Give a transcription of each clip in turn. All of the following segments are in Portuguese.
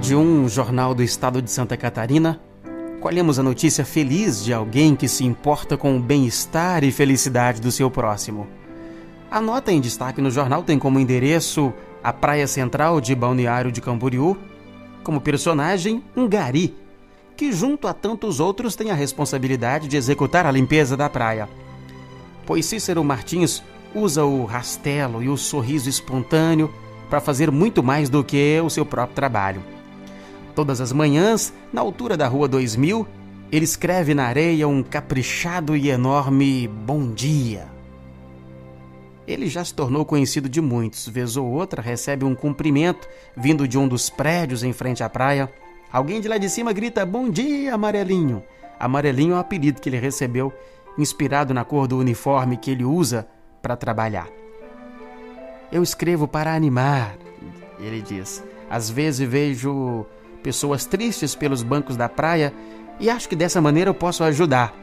de um jornal do estado de Santa Catarina, colhemos a notícia feliz de alguém que se importa com o bem-estar e felicidade do seu próximo. A nota em destaque no jornal tem como endereço a praia central de Balneário de Camboriú, como personagem um gari, que junto a tantos outros tem a responsabilidade de executar a limpeza da praia. Pois Cícero Martins usa o rastelo e o sorriso espontâneo para fazer muito mais do que o seu próprio trabalho. Todas as manhãs, na altura da Rua 2000, ele escreve na areia um caprichado e enorme bom dia. Ele já se tornou conhecido de muitos, vez ou outra recebe um cumprimento vindo de um dos prédios em frente à praia. Alguém de lá de cima grita: Bom dia, amarelinho! Amarelinho é o apelido que ele recebeu, inspirado na cor do uniforme que ele usa para trabalhar. Eu escrevo para animar, ele diz. Às vezes vejo pessoas tristes pelos bancos da praia e acho que dessa maneira eu posso ajudar.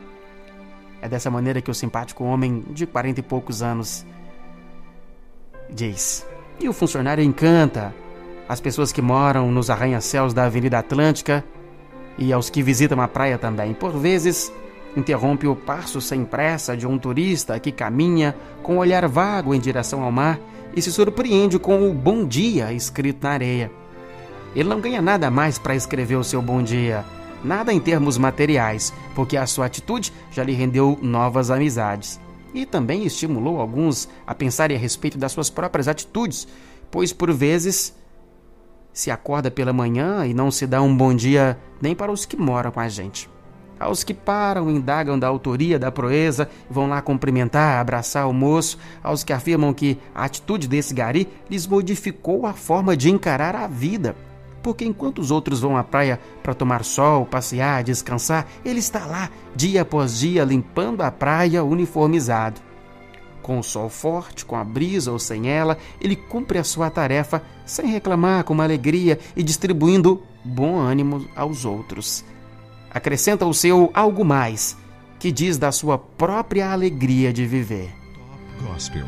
É dessa maneira que o simpático homem de quarenta e poucos anos diz. E o funcionário encanta as pessoas que moram nos arranha-céus da Avenida Atlântica e aos que visitam a praia também. Por vezes, interrompe o passo sem pressa de um turista que caminha com um olhar vago em direção ao mar e se surpreende com o bom dia escrito na areia. Ele não ganha nada mais para escrever o seu bom dia, nada em termos materiais, porque a sua atitude já lhe rendeu novas amizades. E também estimulou alguns a pensarem a respeito das suas próprias atitudes, pois por vezes se acorda pela manhã e não se dá um bom dia nem para os que moram com a gente aos que param, indagam da autoria da proeza, vão lá cumprimentar, abraçar o moço, aos que afirmam que a atitude desse gari lhes modificou a forma de encarar a vida. Porque enquanto os outros vão à praia para tomar sol, passear, descansar, ele está lá, dia após dia, limpando a praia uniformizado. Com o sol forte, com a brisa ou sem ela, ele cumpre a sua tarefa sem reclamar, com uma alegria e distribuindo bom ânimo aos outros acrescenta o seu algo mais, que diz da sua própria alegria de viver. Gospel.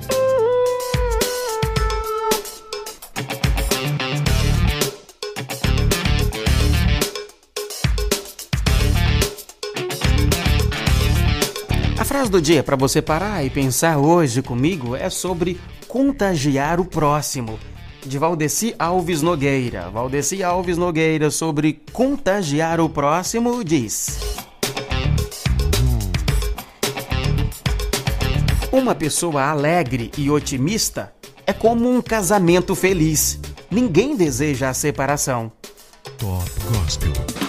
Frase do dia para você parar e pensar hoje comigo é sobre contagiar o próximo de Valdeci Alves Nogueira. Valdeci Alves Nogueira sobre contagiar o próximo diz: Uma pessoa alegre e otimista é como um casamento feliz. Ninguém deseja a separação. Top Gospel.